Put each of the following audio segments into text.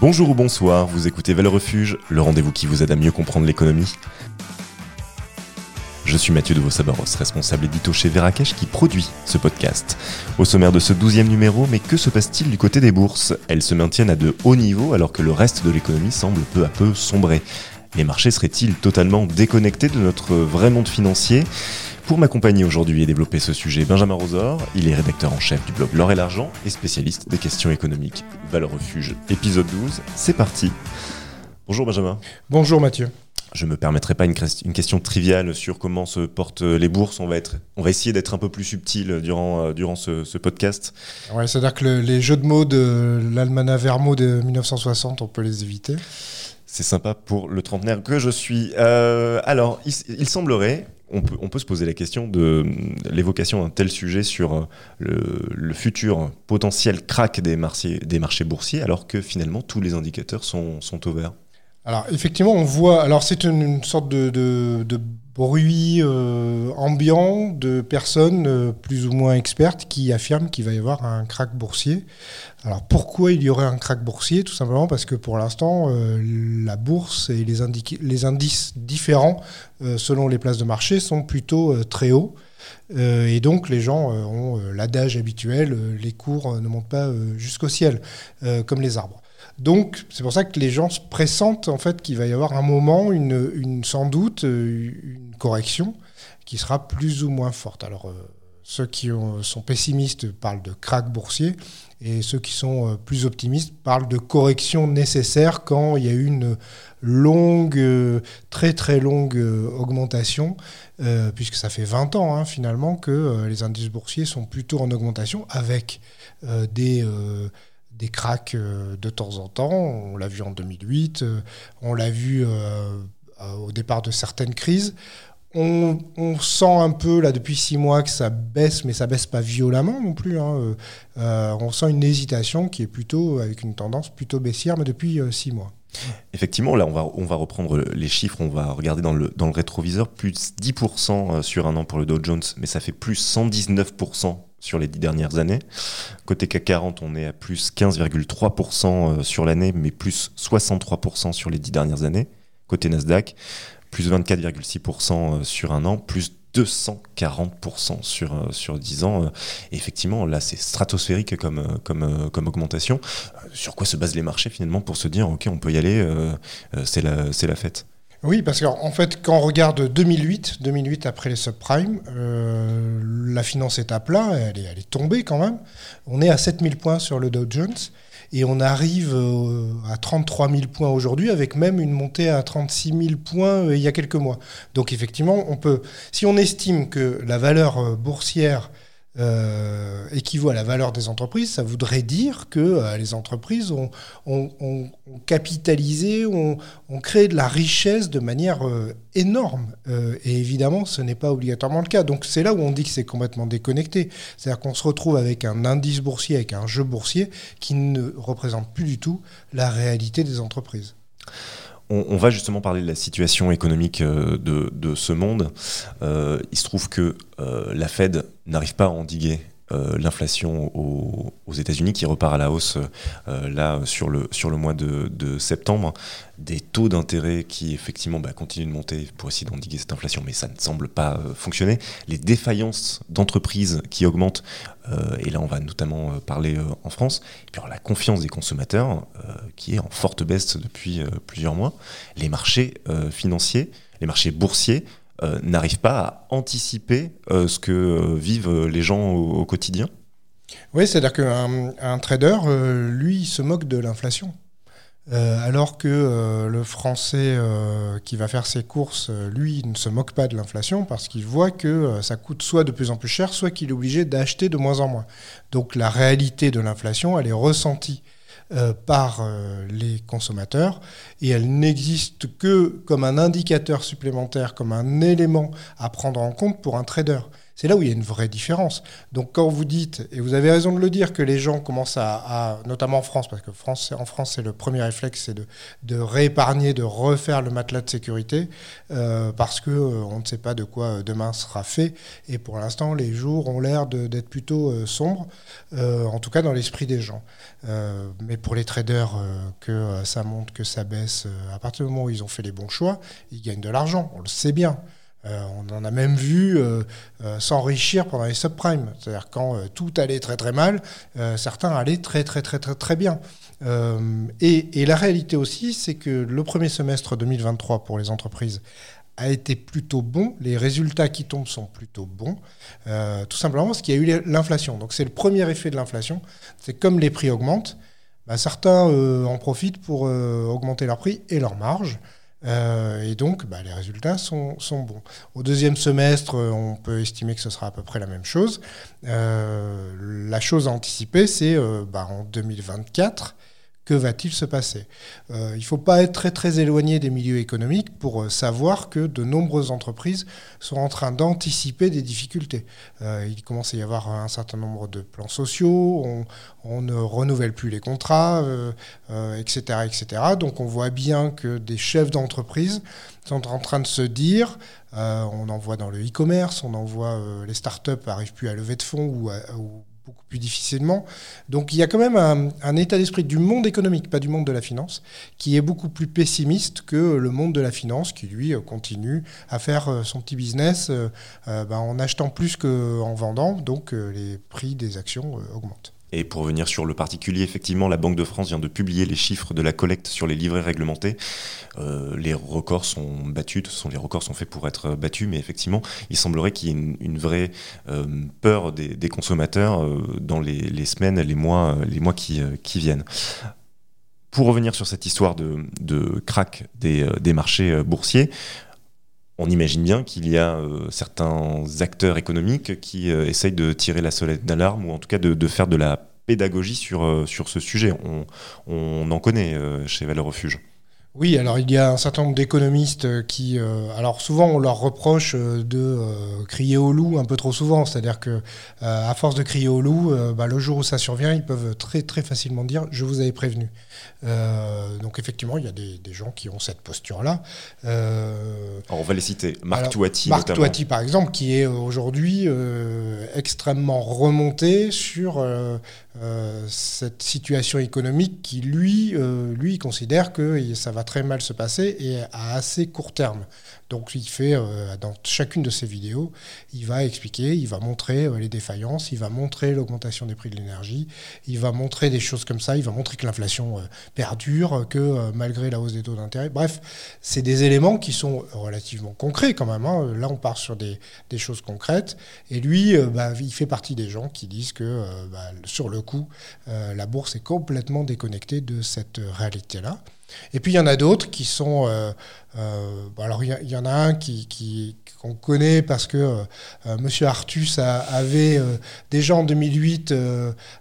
Bonjour ou bonsoir, vous écoutez Valeur Refuge, le rendez-vous qui vous aide à mieux comprendre l'économie. Je suis Mathieu de Vos-Sabaros, responsable édito chez Verakesh qui produit ce podcast. Au sommaire de ce douzième numéro, mais que se passe-t-il du côté des bourses? Elles se maintiennent à de hauts niveaux alors que le reste de l'économie semble peu à peu sombrer. Les marchés seraient-ils totalement déconnectés de notre vrai monde financier? Pour m'accompagner aujourd'hui et développer ce sujet, Benjamin Rosor, il est rédacteur en chef du blog L'Or et l'Argent et spécialiste des questions économiques. Valeur Refuge, épisode 12, c'est parti. Bonjour Benjamin. Bonjour Mathieu. Je ne me permettrai pas une, question triviale sur comment se portent les bourses. On va, être, on va essayer d'être un peu plus subtil durant, euh, durant ce, podcast. Ouais, C'est-à-dire que les jeux de mots de l'Almanach Vermo de 1960, on peut les éviter. C'est sympa pour le trentenaire que je suis. Euh, alors, il, semblerait, on peut, se poser la question de l'évocation d'un tel sujet sur euh, le, futur potentiel crack des marchés, boursiers, alors que finalement tous les indicateurs sont, vert. Alors effectivement, on voit. Alors c'est une, sorte de, bruit euh, ambiant de personnes euh, plus ou moins expertes qui affirment qu'il va y avoir un crack boursier. Alors pourquoi il y aurait un crack boursier? Tout simplement parce que pour l'instant, euh, la bourse et les indices différents selon les places de marché sont plutôt très hauts. et donc les gens ont l'adage habituel, les cours ne montent pas jusqu'au ciel, comme les arbres. Donc, c'est pour ça que les gens se pressentent en fait qu'il va y avoir un moment, une, sans doute, euh, une correction qui sera plus ou moins forte. Alors, euh, ceux qui sont pessimistes parlent de crack boursier et ceux qui sont euh, plus optimistes parlent de correction nécessaire quand il y a eu une longue, très très longue augmentation, puisque ça fait 20 ans hein, finalement que les indices boursiers sont plutôt en augmentation avec des des cracks euh, de temps en temps. On l'a vu en 2008, euh, on l'a vu euh, au départ de certaines crises. On, sent un peu là depuis six mois que ça baisse, mais ça baisse pas violemment non plus. Hein. on sent une hésitation qui est plutôt avec une tendance plutôt baissière, mais depuis six mois. Effectivement, là, on va, on va reprendre les chiffres, on va regarder dans le, dans le rétroviseur, plus 10% sur un an pour le Dow Jones, mais ça fait plus 119% sur les dix dernières années. Côté CAC 40, on est à plus 15,3% euh, sur l'année, mais plus 63% sur les dix dernières années. Côté Nasdaq, plus 24,6% euh, sur un an, plus 240% sur, euh, sur 10 ans. effectivement, là, c'est stratosphérique comme, augmentation. Sur quoi se basent les marchés finalement pour se dire, OK, on peut y aller, c'est la fête oui, parce qu'en fait, quand on regarde 2008, 2008 après les subprimes, euh, la finance est à plat, elle est, tombée quand même. On est à 7000 points sur le Dow Jones et on arrive euh, à 33 000 points aujourd'hui, avec même une montée à 36 000 points euh, il y a quelques mois. Donc effectivement, on peut, si on estime que la valeur boursière euh, équivaut à la valeur des entreprises, ça voudrait dire que euh, les entreprises ont, capitalisé, ont, créé de la richesse de manière euh, énorme. et évidemment, ce n'est pas obligatoirement le cas. Donc c'est là où on dit que c'est complètement déconnecté. C'est-à-dire qu'on se retrouve avec un indice boursier, avec un jeu boursier qui ne représente plus du tout la réalité des entreprises. On, va justement parler de la situation économique euh, de, ce monde. Euh, il se trouve que euh, la Fed n'arrive pas à endiguer euh, l'inflation aux, États-Unis qui repart à la hausse euh, là sur le, mois de, septembre, des taux d'intérêt qui effectivement bah, continuent de monter pour essayer d'endiguer cette inflation, mais ça ne semble pas euh, fonctionner, les défaillances d'entreprises qui augmentent, et là on va notamment parler en France, et puis la confiance des consommateurs qui est en forte baisse depuis plusieurs mois, les marchés financiers, les marchés boursiers euh, n'arrive pas à anticiper euh, ce que euh, vivent les gens au, quotidien Oui, c'est-à-dire qu'un un trader, lui, se moque de l'inflation. alors que le Français qui va faire ses courses, lui, ne se moque pas de l'inflation parce qu'il voit que ça coûte soit de plus en plus cher, soit qu'il est obligé d'acheter de moins en moins. Donc la réalité de l'inflation, elle est ressentie par euh, les consommateurs et elle n'existe que comme un indicateur supplémentaire, comme un élément à prendre en compte pour un trader. C'est là où il y a une vraie différence. Donc quand vous dites, et vous avez raison de le dire, que les gens commencent à, notamment en France, parce que France, en France c'est le premier réflexe, c'est de, réépargner, de refaire le matelas de sécurité, euh, parce que euh, ne sait pas de quoi euh, demain sera fait. Et pour l'instant, les jours ont l'air d'être plutôt sombres, en tout cas dans l'esprit des gens. mais pour les traders, que ça monte, que ça baisse, à partir du moment où ils ont fait les bons choix, ils gagnent de l'argent. On le sait bien. Euh, on en a même vu euh, euh, s'enrichir pendant les subprimes. C'est-à-dire quand tout allait très très mal, certains allaient très très très très très bien. Et, la réalité aussi, c'est que le premier semestre 2023 pour les entreprises a été plutôt bon. Les résultats qui tombent sont plutôt bons. tout simplement parce qu'il y a eu l'inflation. Donc c'est le premier effet de l'inflation. C'est comme les prix augmentent, bah, certains en profitent pour augmenter leurs prix et leurs marges. Euh, et donc, bah, les résultats sont, bons. Au deuxième semestre, on peut estimer que ce sera à peu près la même chose. Euh, la chose à anticiper, c'est euh, bah, en 2024, que va-t-il se passer euh, Il ne faut pas être très très éloigné des milieux économiques pour euh, savoir que de nombreuses entreprises sont en train d'anticiper des difficultés. Euh, il commence à y avoir un certain nombre de plans sociaux, on, ne renouvelle plus les contrats, etc., etc. Donc on voit bien que des chefs d'entreprise sont en train de se dire, on en voit dans le e-commerce, on en voit les startups n'arrivent plus à lever de fonds ou, ou beaucoup plus difficilement. Donc il y a quand même un, état d'esprit du monde économique, pas du monde de la finance, qui est beaucoup plus pessimiste que le monde de la finance, qui lui continue à faire euh, son petit business euh, euh, ben, en achetant plus qu'en vendant, donc les prix des actions augmentent. Et pour revenir sur le particulier, effectivement, la Banque de France vient de publier les chiffres de la collecte sur les livrets réglementés. Euh, les records sont battus, sont, les records sont faits pour être battus, mais effectivement, il semblerait qu'il y ait une, vraie euh, peur des, consommateurs euh, dans les, semaines, les mois, les mois qui, viennent. Pour revenir sur cette histoire de, de crack des, marchés boursiers, on imagine bien qu'il y a certains acteurs économiques qui essayent de tirer la sonnette d'alarme ou en tout cas de, faire de la pédagogie sur, sur ce sujet. On, on en connaît chez Valeurs Refuge. Oui, alors il y a un certain nombre d'économistes qui, euh, alors souvent on leur reproche euh, de euh, crier au loup un peu trop souvent, c'est-à-dire que à force de crier au loup, bah, le jour où ça survient, ils peuvent très très facilement dire je vous avais prévenu. donc effectivement, il y a des, gens qui ont cette posture-là. on va les citer. Marc Touati, Marc Touati par exemple, qui est aujourd'hui extrêmement remonté sur cette situation économique qui lui, lui considère que ça va très mal se passer et à assez court terme. Donc il fait, euh, dans chacune de ses vidéos, il va expliquer, il va montrer euh, les défaillances, il va montrer l'augmentation des prix de l'énergie, il va montrer des choses comme ça, il va montrer que l'inflation euh, perdure, que malgré la hausse des taux d'intérêt, bref, c'est des éléments qui sont relativement concrets quand même. Hein. Là, on part sur des, choses concrètes. Et lui, bah, il fait partie des gens qui disent que bah, sur le coup, la bourse est complètement déconnectée de cette réalité-là. Et puis il y en a d'autres qui sont. Euh, euh, alors il y, en a un qui, qu'on connaît parce que euh, Monsieur Artus avait déjà en 2008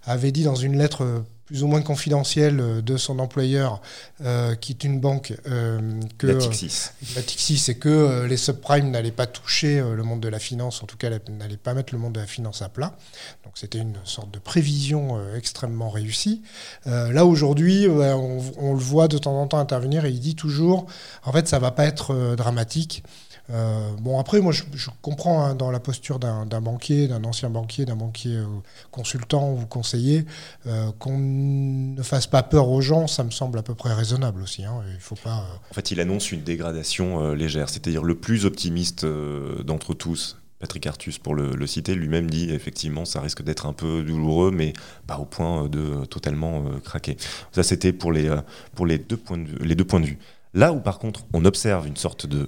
avait dit dans une lettre plus ou moins confidentiel euh, de son employeur, euh, qui est une banque, euh, que la Tixis. la Tixis, et que les subprimes n'allaient pas toucher le monde de la finance, en tout cas n'allaient pas mettre le monde de la finance à plat. Donc c'était une sorte de prévision extrêmement réussie. là aujourd'hui, on, on, le voit de temps en temps intervenir et il dit toujours, en fait, ça va pas être dramatique. Euh, bon, après, moi, je, comprends hein, dans la posture d'un banquier, d'un ancien banquier, d'un banquier euh, consultant ou conseiller, euh, qu'on ne fasse pas peur aux gens, ça me semble à peu près raisonnable aussi. Hein, il faut pas, En fait, il annonce une dégradation légère, c'est-à-dire le plus optimiste d'entre tous. Patrick Artus, pour le, citer, lui-même dit effectivement ça risque d'être un peu douloureux, mais pas au point de totalement craquer. Ça, c'était pour, les, pour les, deux points les deux points de vue. Là où par contre on observe une sorte de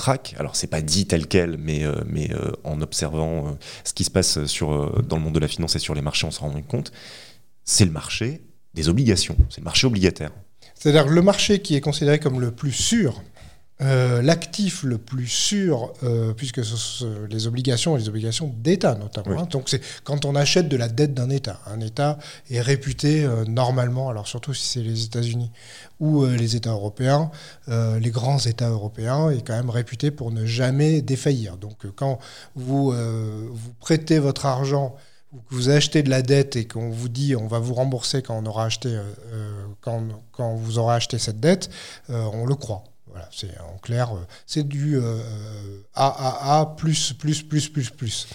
crack. Alors c'est pas dit tel quel, mais, euh, euh, en observant euh, ce qui se passe dans le monde de la finance et sur les marchés, on se rend compte. C'est le marché des obligations, c'est le marché obligataire. C'est-à-dire le marché qui est considéré comme le plus sûr euh, l'actif le plus sûr, euh, puisque ce sont les obligations, les obligations d'État notamment. hein. Donc c'est quand on achète de la dette d'un État. Un État est réputé euh, normalement, alors surtout si c'est les États-Unis ou les États européens, les grands États européens est quand même réputé pour ne jamais défaillir. Donc quand vous, vous prêtez votre argent ou que vous achetez de la dette et qu'on vous dit on va vous rembourser quand on aura acheté euh, quand, quand vous aurez acheté cette dette, euh, on le croit. Voilà, c'est en clair, euh, c'est du euh, AAA plus plus plus plus plus.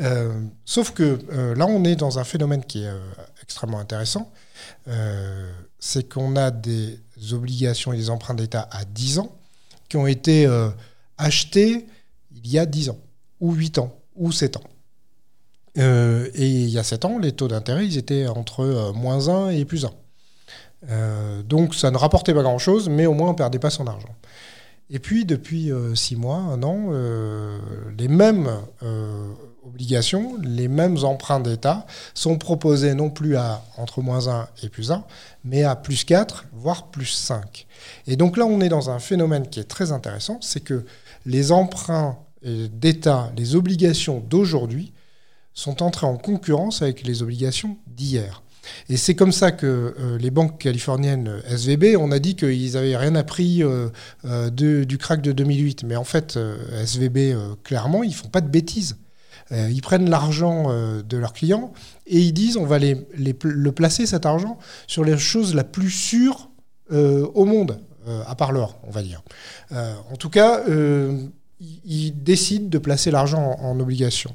Euh, sauf que euh, là, on est dans un phénomène qui est euh, extrêmement intéressant. Euh, c'est qu'on a des obligations et des emprunts d'État à 10 ans qui ont été euh, achetés il y a 10 ans, ou 8 ans, ou 7 ans. Euh, et il y a 7 ans, les taux d'intérêt, ils étaient entre euh, moins 1 et plus 1. Euh, donc ça ne rapportait pas grand-chose, mais au moins on ne perdait pas son argent. Et puis depuis 6 mois, un an, euh, les mêmes euh, obligations, les mêmes emprunts d'État sont proposés non plus à entre moins 1 et plus 1, mais à plus 4, voire plus 5. Et donc là, on est dans un phénomène qui est très intéressant, c'est que les emprunts euh, d'État, les obligations d'aujourd'hui, sont entrés en concurrence avec les obligations d'hier. Et c'est comme ça que euh, les banques californiennes euh, SVB, on a dit qu'ils n'avaient rien appris euh, du crack de 2008. Mais en fait, SVB, clairement, ils font pas de bêtises. Ils prennent l'argent de leurs clients et ils disent on va les, le placer, cet argent, sur les choses la plus sûres euh, au monde, à part l'or, on va dire. En tout cas, ils, décident de placer l'argent en, en obligations.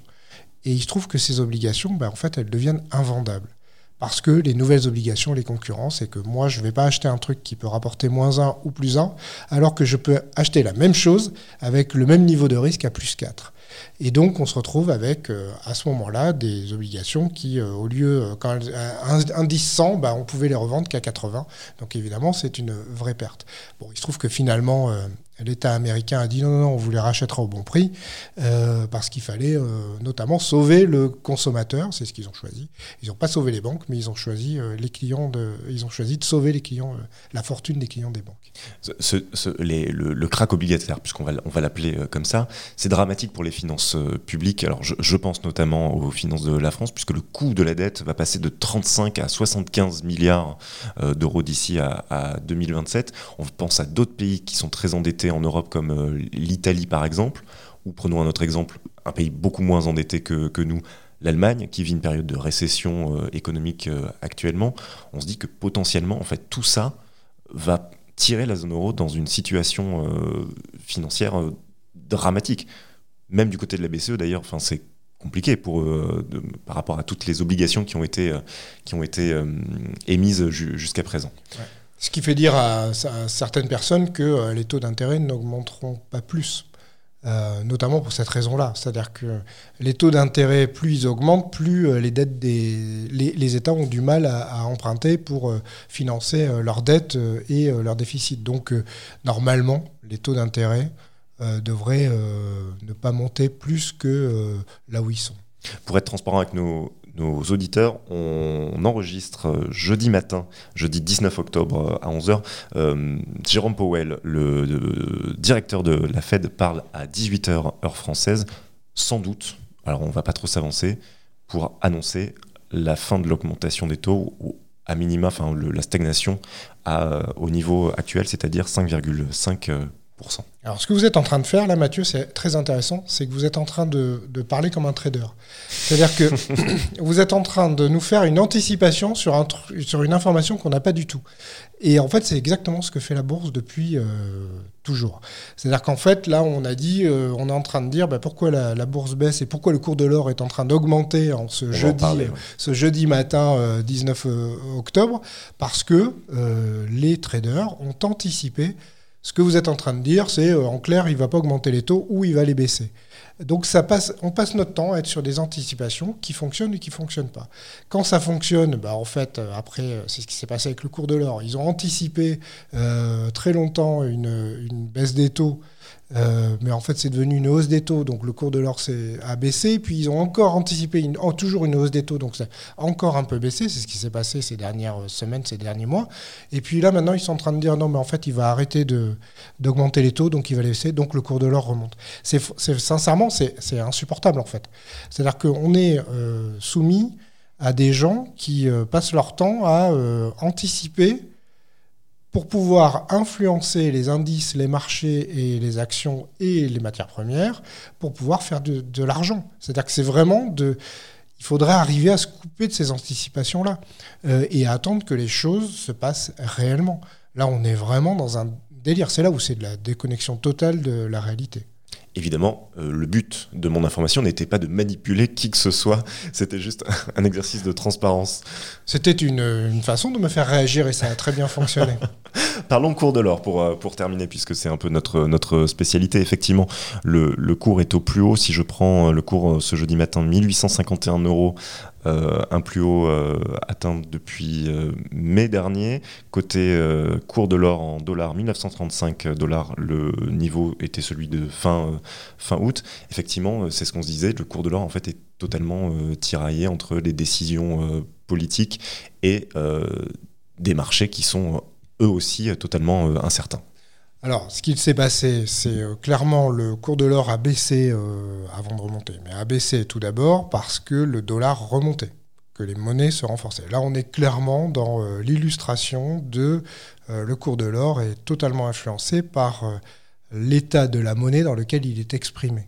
Et il se trouve que ces obligations, ben, en fait, elles deviennent invendables. Parce que les nouvelles obligations, les concurrents, c'est que moi, je ne vais pas acheter un truc qui peut rapporter moins 1 ou plus 1, alors que je peux acheter la même chose avec le même niveau de risque à plus 4. Et donc, on se retrouve avec, euh, à ce moment-là, des obligations qui, euh, au lieu, euh, quand elles- un, indice 100, bah, on pouvait les revendre qu'à 80. Donc, évidemment, c'est une vraie perte. Bon, il se trouve que finalement, euh, l'État américain a dit non, non, non, on vous les rachètera au bon prix, euh, parce qu'il fallait euh, notamment sauver le consommateur. C'est ce qu'ils ont choisi. Ils n'ont pas sauvé les banques, mais ils ont choisi euh, les clients de, ils ont choisi de sauver les clients, la fortune des clients des banques. Le, le crack obligataire, puisqu'on va, l'appeler comme ça, c'est dramatique pour les finances publiques. Alors, je, pense notamment aux finances de la France, puisque le coût de la dette va passer de 35 à 75 milliards d'euros d'ici à 2027. On pense à d'autres pays qui sont très endettés en Europe, comme euh, l'Italie par exemple, ou prenons un autre exemple, un pays beaucoup moins endetté que, nous, l'Allemagne, qui vit une période de récession euh, économique euh, actuellement. On se dit que potentiellement, en fait, tout ça va tirer la zone euro dans une situation financière dramatique. Même du côté de la BCE d'ailleurs, enfin c'est compliqué par rapport à toutes les obligations qui ont été, qui ont été émises ju- jusqu'à présent. Ce qui fait dire à, certaines personnes que euh, les taux d'intérêt n'augmenteront pas plus. Euh, notamment pour cette raison-là. C'est-à-dire que les taux d'intérêt, plus ils augmentent, plus euh, les dettes des les, États ont du mal à, emprunter pour financer leurs dettes et leurs déficits. Donc normalement, les taux d'intérêt devraient ne pas monter plus que là où ils sont. Pour être transparent avec nos, nos auditeurs, on, enregistre euh, jeudi matin, jeudi 19 octobre euh, à 11h. Euh, Jérôme Powell, le, directeur de la Fed, parle à 18h heure française, sans doute, alors on va pas trop s'avancer, pour annoncer la fin de l'augmentation des taux ou à minima, enfin la stagnation à, au niveau actuel, c'est-à-dire 5,5%. Alors, ce que vous êtes en train de faire là, Mathieu, c'est très intéressant. C'est que vous êtes en train de, de parler comme un trader. C'est-à-dire que vous êtes en train de nous faire une anticipation sur, un, tru- sur une information qu'on n'a pas du tout. Et en fait, c'est exactement ce que fait la bourse depuis euh, toujours. C'est-à-dire qu'en fait, là, on a dit, euh, on est en train de dire bah, pourquoi la, la bourse baisse et pourquoi le cours de l'or est en train d'augmenter en ce On va en jeudi, parler, euh, ouais. ce jeudi matin euh, 19 euh, octobre, parce que les traders ont anticipé ce que vous êtes en train de dire, c'est euh, en clair, il ne va pas augmenter les taux ou il va les baisser. Donc on passe notre temps à être sur des anticipations qui fonctionnent et qui ne fonctionnent pas. Quand ça fonctionne, bah, en fait, euh, après, euh, c'est ce qui s'est passé avec le cours de l'or. Ils ont anticipé très longtemps une baisse des taux Euh, mais en fait, c'est devenu une hausse des taux, donc le cours de l'or a baissé. Puis ils ont encore anticipé toujours une hausse des taux, donc ça a encore un peu baissé. C'est ce qui s'est passé ces dernières semaines, ces derniers mois. Et puis là, maintenant, ils sont en train de dire non, mais en fait, il va arrêter d'augmenter les taux, donc il va laisser, donc le cours de l'or remonte. Sincèrement, c'est insupportable en fait. C'est-à-dire qu'on est euh, soumis à des gens qui euh, passent leur temps à anticiper pour pouvoir influencer les indices, les marchés et les actions et les matières premières pour pouvoir faire de, l'argent. C'est-à-dire que c'est vraiment de... Il faudrait arriver à se couper de ces anticipations-là euh, et à attendre que les choses se passent réellement. Là, on est vraiment dans un délire. C'est là où c'est de la déconnexion totale de la réalité. Évidemment, euh, le but de mon information n'était pas de manipuler qui que ce soit, c'était juste un exercice de transparence. C'était une, façon de me faire réagir et ça a très bien fonctionné. Parlons cours de l'or pour, euh, pour terminer, puisque c'est un peu notre, notre spécialité. Effectivement, le, le, cours est au plus haut. Si je prends le cours ce jeudi matin, 1851 euros euh, un plus haut euh, atteint depuis euh, mai dernier. Côté cours de l'or en dollars, 1935 dollars, le niveau était celui de fin, fin août. Effectivement, c'est ce qu'on se disait, le cours de l'or en fait est totalement tiraillé entre les décisions politiques et des marchés qui sont eux aussi totalement incertains. Alors, ce qu'il s'est passé, c'est euh, clairement le cours de l'or a baissé euh, avant de remonter, mais a baissé tout d'abord parce que le dollar remontait, que les monnaies se renforçaient. Là, on est clairement dans euh, l'illustration de le cours de l'or est totalement influencé par l'état de la monnaie dans lequel il est exprimé.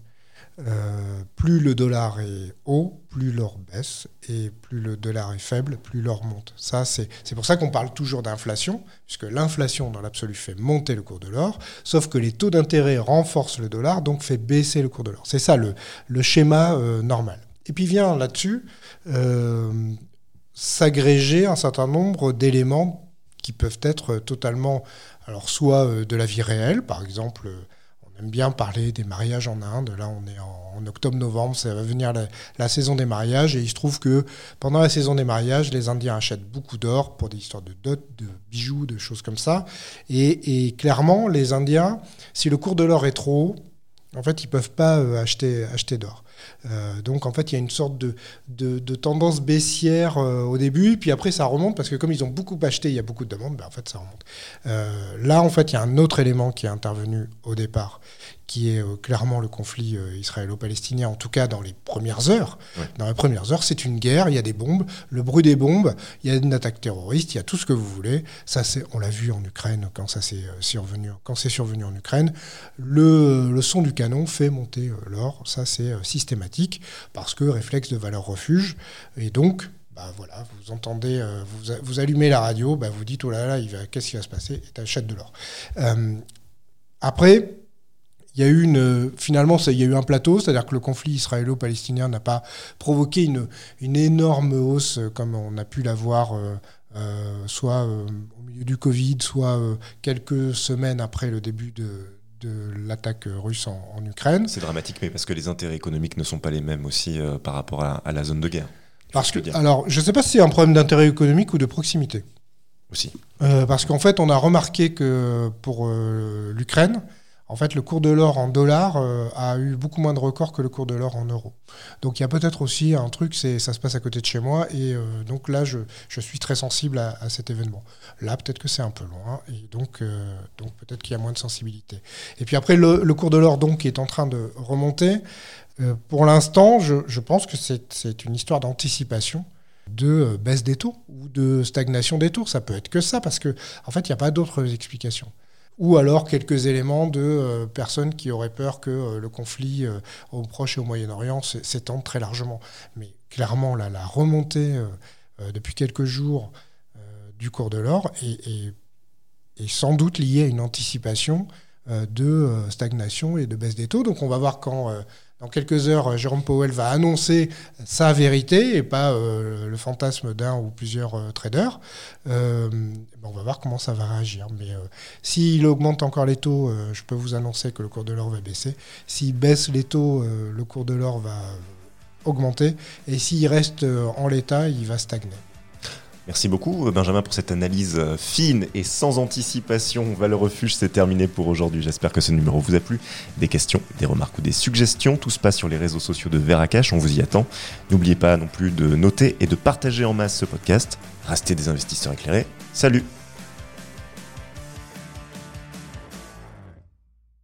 Euh, plus le dollar est haut, plus l'or baisse, et plus le dollar est faible, plus l'or monte. C'est pour ça qu'on parle toujours d'inflation, puisque l'inflation dans l'absolu fait monter le cours de l'or, sauf que les taux d'intérêt renforcent le dollar, donc fait baisser le cours de l'or. C'est ça le, le schéma euh, normal. Et puis vient là-dessus euh, s'agréger un certain nombre d'éléments qui peuvent être totalement, alors soit de la vie réelle, par exemple aime bien parler des mariages en Inde. Là, on est en, octobre-novembre, ça va venir la, saison des mariages. Et il se trouve que pendant la saison des mariages, les Indiens achètent beaucoup d'or pour des histoires de dot, de bijoux, de choses comme ça. Et, clairement, les Indiens, si le cours de l'or est trop haut, en fait, ils ne peuvent pas euh, acheter, acheter d'or. Euh, donc en fait, il y a une sorte de, tendance baissière euh, au début, puis après ça remonte parce que comme ils ont beaucoup acheté, il y a beaucoup de demandes, ben, en fait ça remonte. là, en fait, il y a un autre élément qui est intervenu au départ, qui est euh, clairement le conflit euh, israélo-palestinien, en tout cas dans les premières heures. Dans les premières heures, c'est une guerre, il y a des bombes, le bruit des bombes, il y a une attaque terroriste, il y a tout ce que vous voulez. Ça, c'est, on l'a vu en Ukraine quand ça s'est euh, survenu, quand c'est survenu en Ukraine. Le, le, son du canon fait monter l'or, ça c'est systématique parce que réflexe de valeur refuge et donc bah voilà, vous entendez, vous, vous, allumez la radio, bah vous dites oh là là, qu'est-ce qui va se passer? Et tu achètes de l'or. après, il y a eu une, finalement, il y a eu un plateau, c'est-à-dire que le conflit israélo-palestinien n'a pas provoqué une, une, énorme hausse euh, comme on a pu l'avoir euh, euh, soit au milieu du Covid, soit quelques semaines après le début de, de l'attaque russe en, Ukraine. C'est dramatique, mais parce que les intérêts économiques ne sont pas les mêmes aussi par rapport à, la zone de guerre. Parce que, alors, je ne sais pas si c'est un problème d'intérêt économique ou de proximité. Aussi. parce qu'en fait, on a remarqué que pour l'Ukraine, en fait, le cours de l'or en dollars euh, a eu beaucoup moins de records que le cours de l'or en euros. Donc il y a peut-être aussi un truc, c'est ça se passe à côté de chez moi, et euh, donc là, je, suis très sensible à, cet événement. Là, peut-être que c'est un peu loin, et donc, euh, peut-être qu'il y a moins de sensibilité. Et puis après, le, cours de l'or donc est en train de remonter. pour l'instant, je, je, pense que c'est une histoire d'anticipation de baisse des taux ou de stagnation des taux. Ça peut être que ça, parce qu'en en fait, il n'y a pas d'autres explications ou alors quelques éléments de euh, personnes qui auraient peur que euh, le conflit euh, au Proche et au Moyen-Orient s'étende très largement. Mais clairement, la remontée depuis quelques jours du cours de l'or est, sans doute liée à une anticipation de stagnation et de baisse des taux. Donc on va voir quand dans quelques heures, Jérôme Powell va annoncer sa vérité et pas euh, le fantasme d'un ou plusieurs euh, traders. Euh, ben, on va voir comment ça va réagir. Mais s'il augmente encore les taux, je peux vous annoncer que le cours de l'or va baisser. S'il baisse les taux, le cours de l'or va augmenter. Et s'il reste en l'état, il va stagner. Merci beaucoup Benjamin pour cette analyse fine et sans anticipation. Va le refuge, c'est terminé pour aujourd'hui. J'espère que ce numéro vous a plu. Des questions, des remarques ou des suggestions, tout se passe sur les réseaux sociaux de Veracash, on vous y attend. N'oubliez pas non plus de noter et de partager en masse ce podcast. Restez des investisseurs éclairés. Salut